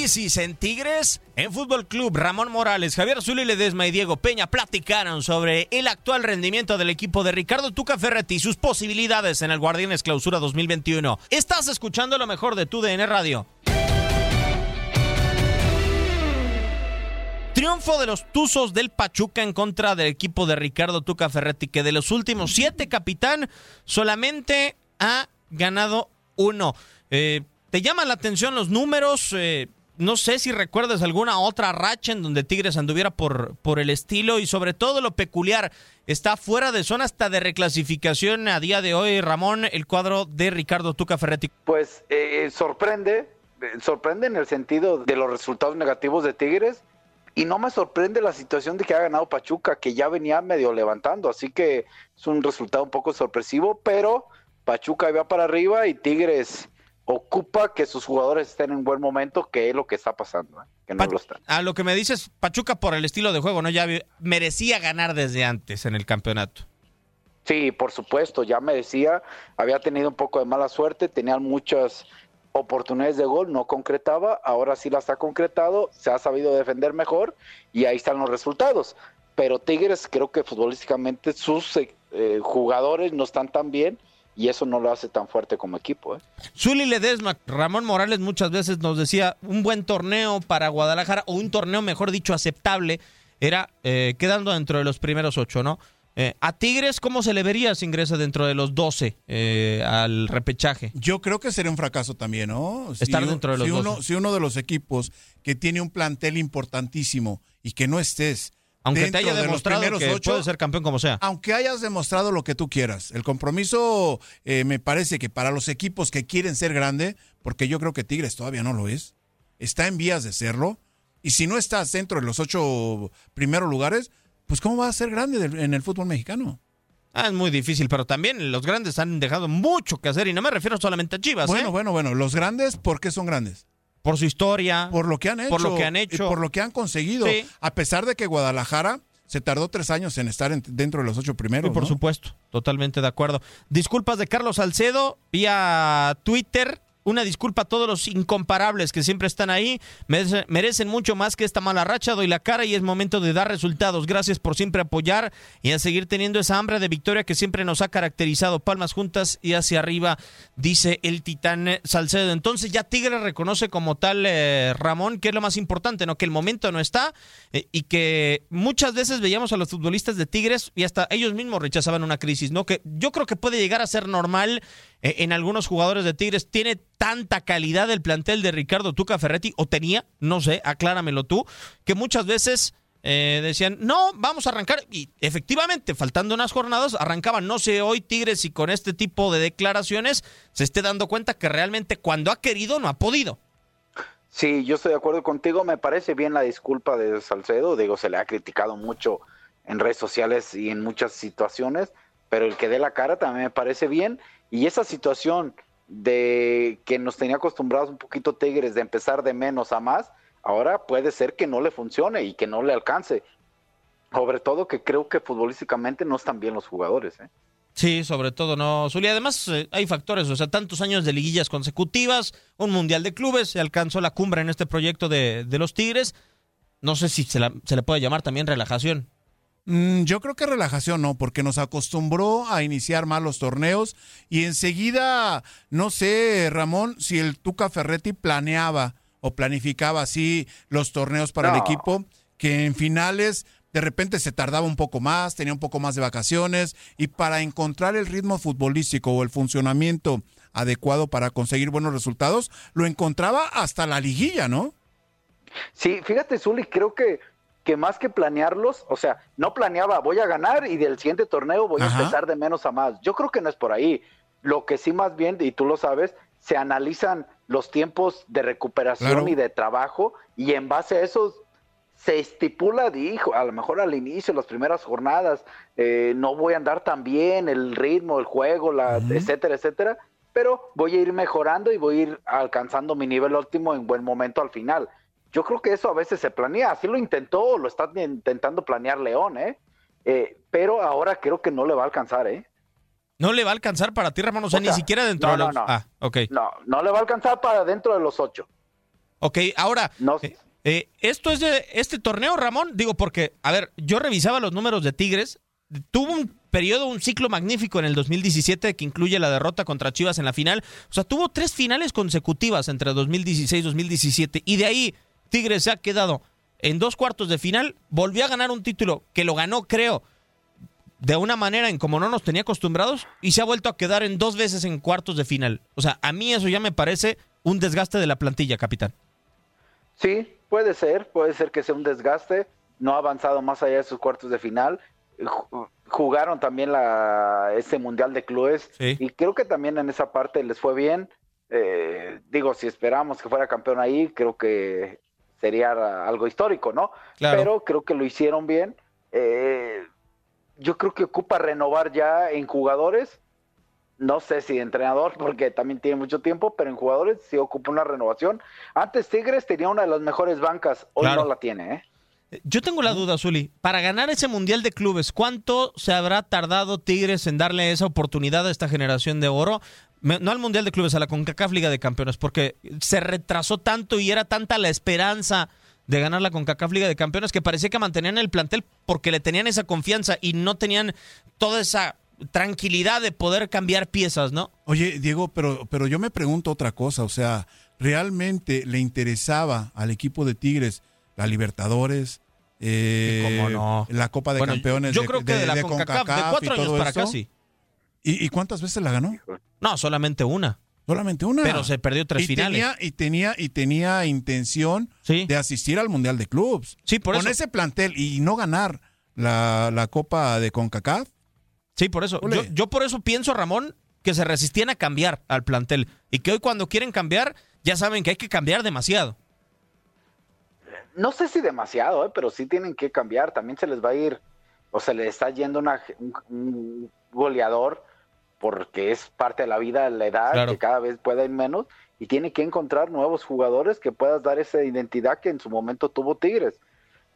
En Tigres. En Fútbol Club, Ramón Morales, Javier Zuli Ledesma y Diego Peña platicaron sobre el actual rendimiento del equipo de Ricardo Tuca Ferretti y sus posibilidades en el Guardianes Clausura 2021. Estás escuchando lo mejor de tu DN Radio. Triunfo de los Tuzos del Pachuca en contra del equipo de Ricardo Tuca Ferretti, que de los últimos siete, capitán, solamente ha ganado uno. Eh, ¿Te llaman la atención los números? Eh, no sé si recuerdas alguna otra racha en donde Tigres anduviera por, por el estilo y sobre todo lo peculiar. Está fuera de zona hasta de reclasificación a día de hoy, Ramón, el cuadro de Ricardo Tuca Ferretti. Pues eh, sorprende, sorprende en el sentido de los resultados negativos de Tigres y no me sorprende la situación de que ha ganado Pachuca, que ya venía medio levantando, así que es un resultado un poco sorpresivo, pero Pachuca iba para arriba y Tigres ocupa que sus jugadores estén en buen momento, que es lo que está pasando, ¿eh? que no lo están. A lo que me dices, Pachuca por el estilo de juego, ¿no? Ya merecía ganar desde antes en el campeonato. Sí, por supuesto, ya merecía, había tenido un poco de mala suerte, tenía muchas oportunidades de gol, no concretaba, ahora sí las ha concretado, se ha sabido defender mejor y ahí están los resultados. Pero Tigres creo que futbolísticamente sus eh, jugadores no están tan bien y eso no lo hace tan fuerte como equipo. ¿eh? Zuli Ledesma, Ramón Morales muchas veces nos decía un buen torneo para Guadalajara, o un torneo, mejor dicho, aceptable, era eh, quedando dentro de los primeros ocho, ¿no? Eh, a Tigres, ¿cómo se le vería si ingresa dentro de los 12 eh, al repechaje? Yo creo que sería un fracaso también, ¿no? Estar dentro de los si 12. Uno, si uno de los equipos que tiene un plantel importantísimo y que no estés aunque te haya demostrado que ocho, puede ser campeón como sea. Aunque hayas demostrado lo que tú quieras. El compromiso eh, me parece que para los equipos que quieren ser grande, porque yo creo que Tigres todavía no lo es, está en vías de serlo. Y si no estás dentro de los ocho primeros lugares, pues ¿cómo va a ser grande en el fútbol mexicano? Ah, es muy difícil, pero también los grandes han dejado mucho que hacer y no me refiero solamente a Chivas. Bueno, ¿eh? bueno, bueno. Los grandes, ¿por qué son grandes? Por su historia, por lo que han hecho, por lo que han hecho, por lo que han conseguido. Sí. A pesar de que Guadalajara se tardó tres años en estar en, dentro de los ocho primeros. Sí, por ¿no? supuesto, totalmente de acuerdo. Disculpas de Carlos Salcedo vía Twitter. Una disculpa a todos los incomparables que siempre están ahí. Merecen, mucho más que esta mala racha. Doy la cara y es momento de dar resultados. Gracias por siempre apoyar y a seguir teniendo esa hambre de victoria que siempre nos ha caracterizado. Palmas juntas y hacia arriba, dice el titán Salcedo. Entonces ya Tigre reconoce como tal, eh, Ramón, que es lo más importante, ¿no? Que el momento no está eh, y que muchas veces veíamos a los futbolistas de Tigres y hasta ellos mismos rechazaban una crisis, ¿no? Que yo creo que puede llegar a ser normal en algunos jugadores de Tigres. Tiene tanta calidad el plantel de Ricardo Tuca Ferretti, o tenía, no sé, acláramelo tú, que muchas veces eh, decían, no, vamos a arrancar. Y efectivamente, faltando unas jornadas, arrancaban. No sé hoy Tigres y con este tipo de declaraciones se esté dando cuenta que realmente cuando ha querido no ha podido. Sí, yo estoy de acuerdo contigo. Me parece bien la disculpa de Salcedo. Digo, se le ha criticado mucho en redes sociales y en muchas situaciones, pero el que dé la cara también me parece bien. Y esa situación de que nos tenía acostumbrados un poquito Tigres de empezar de menos a más, ahora puede ser que no le funcione y que no le alcance. Sobre todo que creo que futbolísticamente no están bien los jugadores. ¿eh? Sí, sobre todo no, Zuli. Además, eh, hay factores, o sea, tantos años de liguillas consecutivas, un mundial de clubes, se alcanzó la cumbre en este proyecto de, de los Tigres. No sé si se, la, se le puede llamar también relajación. Mm, yo creo que relajación no, porque nos acostumbró a iniciar mal los torneos y enseguida, no sé, Ramón, si el Tuca Ferretti planeaba o planificaba así los torneos para No. el equipo, que en finales de repente se tardaba un poco más, tenía un poco más de vacaciones y para encontrar el ritmo futbolístico o el funcionamiento adecuado para conseguir buenos resultados, lo encontraba hasta la liguilla, ¿no? Sí, fíjate, Zuli, creo que, que más que planearlos, o sea, no planeaba, voy a ganar y del siguiente torneo voy Ajá. a empezar de menos a más. Yo creo que no es por ahí. Lo que sí más bien, y tú lo sabes, se analizan los tiempos de recuperación Claro. y de trabajo y en base a eso se estipula, dijo, a lo mejor al inicio, las primeras jornadas, eh, no voy a andar tan bien, el ritmo, el juego, la, etcétera, etcétera, pero voy a ir mejorando y voy a ir alcanzando mi nivel óptimo en buen momento al final. Yo creo que eso a veces se planea, así lo intentó, lo está intentando planear León, ¿eh? Eh, pero ahora creo que no le va a alcanzar, ¿eh? ¿No le va a alcanzar para ti, Ramón? O sea, O sea, ni siquiera dentro no, de no, los... no. Ah, ok. No, no le va a alcanzar para dentro de los ocho. Ok, ahora, No, eh, eh, esto es de este torneo, Ramón, digo porque, a ver, yo revisaba los números de Tigres, tuvo un periodo, un ciclo magnífico en el 2017 que incluye la derrota contra Chivas en la final, o sea, tuvo tres finales consecutivas entre 2016 y 2017 y de ahí Tigres se ha quedado en dos cuartos de final, volvió a ganar un título que lo ganó, creo, de una manera en como no nos tenía acostumbrados y se ha vuelto a quedar en dos veces en cuartos de final. O sea, a mí eso ya me parece un desgaste de la plantilla, capitán. Sí, puede ser, puede ser que sea un desgaste. No ha avanzado más allá de sus cuartos de final. Ju- Jugaron también la, este Mundial de Clubes Sí. y creo que también en esa parte les fue bien. Eh, digo, si esperamos que fuera campeón ahí, creo que sería algo histórico, ¿no? Claro. Pero creo que lo hicieron bien. Eh, yo creo que ocupa renovar ya en jugadores. No sé si de entrenador, porque también tiene mucho tiempo, pero en jugadores sí ocupa una renovación. Antes Tigres tenía una de las mejores bancas, hoy Claro. no la tiene, ¿eh? Yo tengo la duda, Zuli. Para ganar ese Mundial de Clubes, ¿cuánto se habrá tardado Tigres en darle esa oportunidad a esta generación de oro? No al Mundial de Clubes, a la CONCACAF Liga de Campeones, porque se retrasó tanto y era tanta la esperanza de ganar la CONCACAF Liga de Campeones que parecía que mantenían el plantel porque le tenían esa confianza y no tenían toda esa tranquilidad de poder cambiar piezas, ¿no? Oye, Diego, pero, pero yo me pregunto otra cosa, o sea, ¿realmente le interesaba al equipo de Tigres la Libertadores, eh, cómo no. la Copa de Bueno, Campeones yo de, creo que de, la de CONCACAF, de CONCACAF cuatro y años para acá, eso? sí. ¿Y, y cuántas veces la ganó? No, solamente una. Solamente una. Pero se perdió tres y finales. Tenía, y, tenía, y tenía intención Sí. de asistir al Mundial de Clubs. Sí, por Con eso. ese plantel y no ganar la, la Copa de CONCACAF. Sí, por eso. Yo, yo por eso pienso, Ramón, que se resistían a cambiar al plantel. Y que hoy cuando quieren cambiar, ya saben que hay que cambiar demasiado. No sé si demasiado, ¿eh? pero sí tienen que cambiar. También se les va a ir, o se les está yendo una- un, un goleador porque es parte de la vida, la edad, Claro. que cada vez pueda ir menos, y tiene que encontrar nuevos jugadores que puedas dar esa identidad que en su momento tuvo Tigres.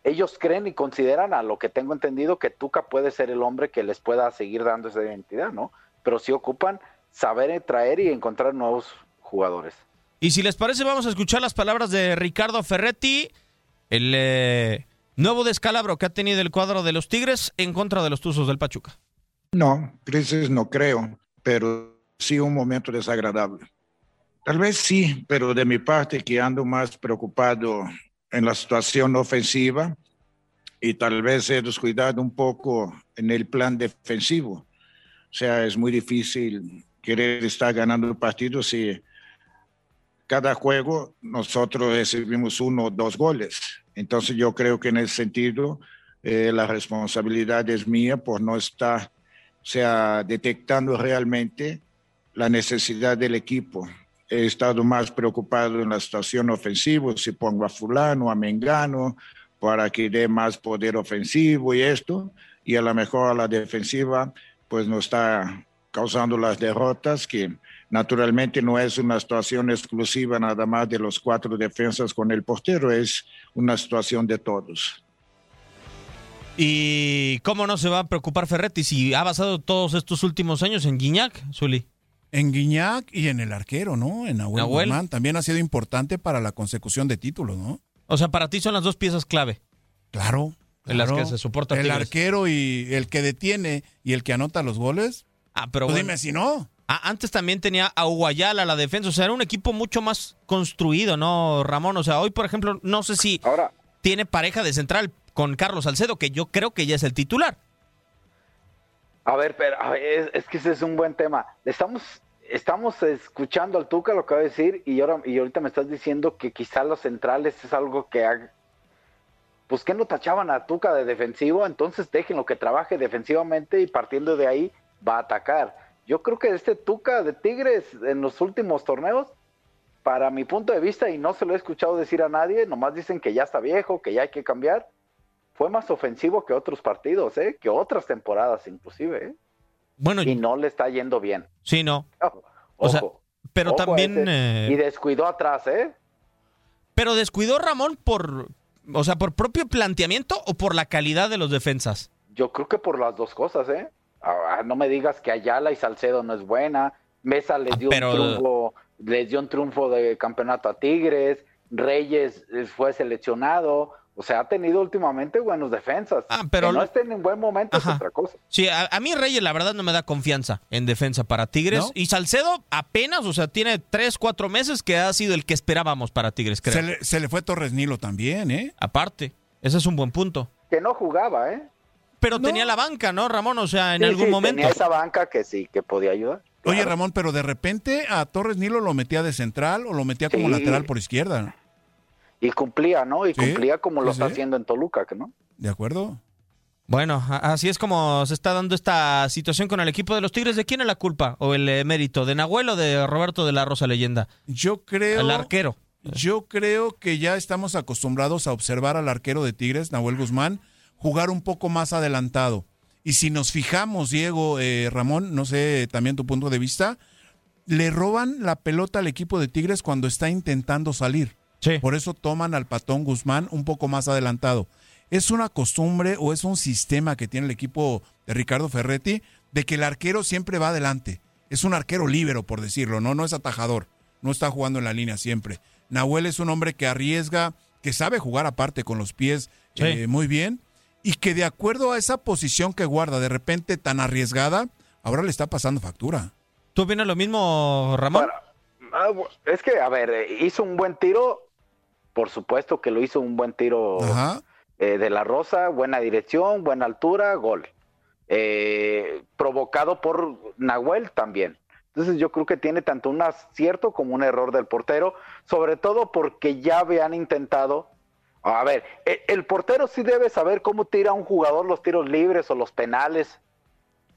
Ellos creen y consideran, a lo que tengo entendido, que Tuca puede ser el hombre que les pueda seguir dando esa identidad, ¿no? Pero sí ocupan saber traer y encontrar nuevos jugadores. Y si les parece, vamos a escuchar las palabras de Ricardo Ferretti, el eh, nuevo descalabro que ha tenido el cuadro de los Tigres en contra de los Tuzos del Pachuca. No, crisis no creo, pero sí un momento desagradable. Tal vez sí, pero de mi parte que ando más preocupado en la situación ofensiva y tal vez he descuidado un poco en el plan defensivo. O sea, es muy difícil querer estar ganando el partido si cada juego nosotros recibimos uno o dos goles. Entonces yo creo que en ese sentido eh, la responsabilidad es mía por no estar sea, detectando realmente la necesidad del equipo. He estado más preocupado en la situación ofensiva, si pongo a fulano, a Mengano, para que dé más poder ofensivo y esto, y a lo mejor a la defensiva, pues no está causando las derrotas, que naturalmente no es una situación exclusiva nada más de los cuatro defensas con el portero, es una situación de todos. ¿Y cómo no se va a preocupar Ferretti si ha basado todos estos últimos años en Guiñac, Zuli? En Guiñac y en el arquero, ¿no? En Nahuel, Nahuel. Guzmán. También ha sido importante para la consecución de títulos, ¿no? O sea, para ti son las dos piezas clave. Claro. En las que se soporta El Tigres. arquero y el que detiene y el que anota los goles. Ah, pero Pues bueno. dime si no. Ah, antes también tenía a Uguayala a la defensa. O sea, era un equipo mucho más construido, ¿no, Ramón? O sea, hoy, por ejemplo, no sé si Ahora, tiene pareja de central con Carlos Salcedo, que yo creo que ya es el titular. A ver, pero a ver, es, que ese es un buen tema. Estamos, estamos escuchando al Tuca lo que va a decir y ahora y ahorita me estás diciendo que quizá los centrales es algo que ha- pues que no tachaban a Tuca de defensivo, entonces déjenlo que trabaje defensivamente y partiendo de ahí va a atacar. Yo creo que este Tuca de Tigres en los últimos torneos, para mi punto de vista, y no se lo he escuchado decir a nadie, nomás dicen que ya está viejo, que ya hay que cambiar, fue más ofensivo que otros partidos, ¿eh? que otras temporadas inclusive. ¿eh? Bueno, Y no le está yendo bien. sí, no. Ojo, O sea, Pero ojo también... eh, Y descuidó atrás, ¿eh? Pero descuidó Ramón por... O sea, por propio planteamiento o por la calidad de los defensas. Yo creo que por las dos cosas, ¿eh? Ah, no me digas que Ayala y Salcedo no es buena. Mesa les Ah, dio pero- un triunfo, les dio un triunfo de campeonato a Tigres. Reyes eh, fue seleccionado. O sea, ha tenido últimamente buenos defensas. Ah, pero- Que no estén en buen momento Ajá. es otra cosa. Sí, a, a mí Reyes la verdad no me da confianza en defensa para Tigres. ¿No? Y Salcedo apenas, o sea, tiene tres, cuatro meses que ha sido el que esperábamos para Tigres, creo. Se le, se le fue Torres Nilo también, ¿eh? Aparte, ese es un buen punto. Que no jugaba, ¿eh? Pero No. tenía la banca, ¿no, Ramón? O sea, en Sí, algún sí, momento. Tenía esa banca que sí, que podía ayudar. Oye, Claro. Ramón, pero de repente a Torres Nilo lo metía de central o lo metía como Sí. lateral por izquierda. Y cumplía, ¿no? Y Sí, cumplía como lo sí, está haciendo en Toluca, que ¿no? ¿De acuerdo? Bueno, así es como se está dando esta situación con el equipo de los Tigres. ¿De quién es la culpa o el eh, mérito? ¿De Nahuel o de Roberto de la Rosa Leyenda? Yo creo. El arquero. Yo creo que ya estamos acostumbrados a observar al arquero de Tigres, Nahuel Guzmán, jugar un poco más adelantado. Y si nos fijamos, Diego, eh, Ramón, no sé también tu punto de vista, le roban la pelota al equipo de Tigres cuando está intentando salir. Sí. Por eso toman al patón Guzmán un poco más adelantado. ¿Es una costumbre o es un sistema que tiene el equipo de Ricardo Ferretti de que el arquero siempre va adelante? Es un arquero líbero, por decirlo, ¿no? No es atajador, no está jugando en la línea siempre. Nahuel es un hombre que arriesga, que sabe jugar aparte con los pies Sí. eh, muy bien y que de acuerdo a esa posición que guarda de repente tan arriesgada, ahora le está pasando factura. ¿Tú opinas lo mismo, Ramón? Bueno, ah, es que, a ver, eh, hizo un buen tiro, por supuesto que lo hizo un buen tiro eh, de la Rosa, buena dirección, buena altura, gol. Eh, provocado por Nahuel también. Entonces yo creo que tiene tanto un acierto como un error del portero, sobre todo porque ya habían intentado... A ver, e- el portero sí debe saber cómo tira un jugador los tiros libres o los penales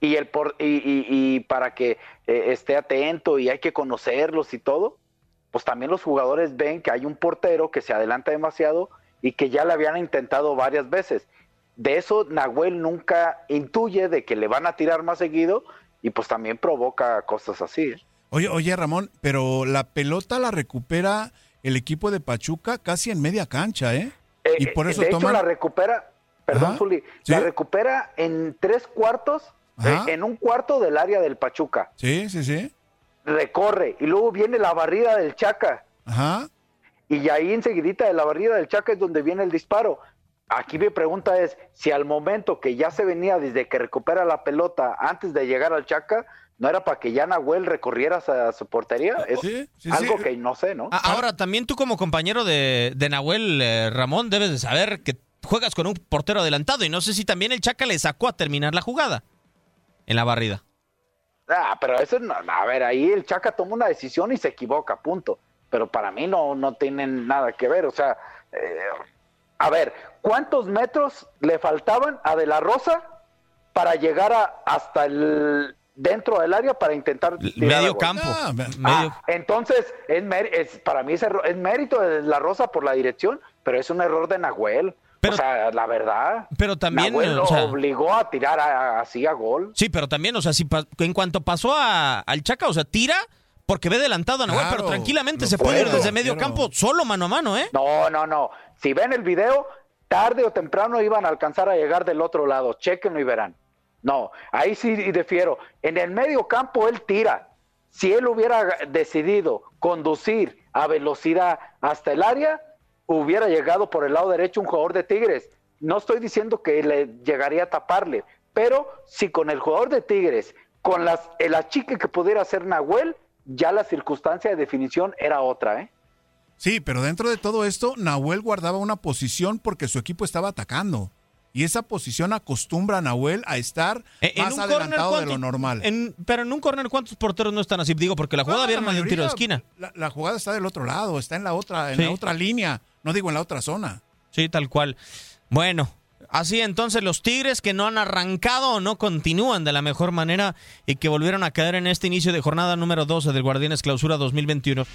y el por, y, y- y para que eh, esté atento y hay que conocerlos y todo, pues también los jugadores ven que hay un portero que se adelanta demasiado y que ya le habían intentado varias veces. De eso Nahuel nunca intuye de que le van a tirar más seguido y pues también provoca cosas así. ¿eh? Oye, oye, Ramón, pero la pelota la recupera el equipo de Pachuca casi en media cancha, ¿eh? Eh, Y por eh, eso de hecho toman- la recupera, perdón Ajá, Zuli, ¿sí? la recupera en tres cuartos, eh, en un cuarto del área del Pachuca. Sí, sí, sí. Recorre y luego viene la barrida del Chaca. Ajá. Y ahí enseguidita de la barrida del Chaca es donde viene el disparo. Aquí mi pregunta es, si al momento que ya se venía desde que recupera la pelota antes de llegar al Chaca, ¿no era para que ya Nahuel recorriera a su portería? Es Sí, sí, algo sí. que no sé, ¿no? Ah, Ahora, también tú como compañero de, de Nahuel eh, Ramón debes de saber que juegas con un portero adelantado y no sé si también el Chaca le sacó a terminar la jugada en la barrida. Ah, pero eso no, a ver, ahí el Chaca toma una decisión y se equivoca, punto. Pero para mí no, no tienen nada que ver, o sea, eh, a ver, ¿cuántos metros le faltaban a De La Rosa para llegar a, hasta el dentro del área para intentar tirar Medio campo. Ah, medio- Ah, entonces, es, es- para mí es, es mérito de La Rosa por la dirección, pero es un error de Nahuel. Pero- o sea, la verdad. pero también, o sea- obligó a tirar a- así a gol. Sí, pero también, o sea, si en cuanto pasó a- al Chaca, o sea, tira porque ve adelantado a Nahuel, Claro, pero tranquilamente se puede ir desde medio claro. campo solo mano a mano, ¿eh? No, no, no. Si ven el video, tarde o temprano iban a alcanzar a llegar del otro lado. Chequenlo y verán. No, ahí sí difiero. En el medio campo él tira. Si él hubiera decidido conducir a velocidad hasta el área, hubiera llegado por el lado derecho un jugador de Tigres. No estoy diciendo que le llegaría a taparle, pero si con el jugador de Tigres, con las, el achique que pudiera hacer Nahuel, ya la circunstancia de definición era otra, ¿eh? Sí, pero dentro de todo esto, Nahuel guardaba una posición porque su equipo estaba atacando. Y esa posición acostumbra a Nahuel a estar Eh, en más un adelantado córner, de lo ¿cuántos- normal. en- pero en un córner, ¿cuántos porteros no están así? Digo, porque la jugada No, viene la de un tiro de esquina. La, la jugada está del otro lado, está en la otra, en Sí. la otra línea, no digo en la otra zona. Sí, tal cual. Bueno, Así entonces los Tigres que no han arrancado o no continúan de la mejor manera y que volvieron a caer en este inicio de jornada número 12 del Guardianes Clausura 2021.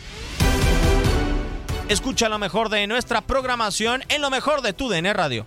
Escucha lo mejor de nuestra programación en lo mejor de tu DN Radio.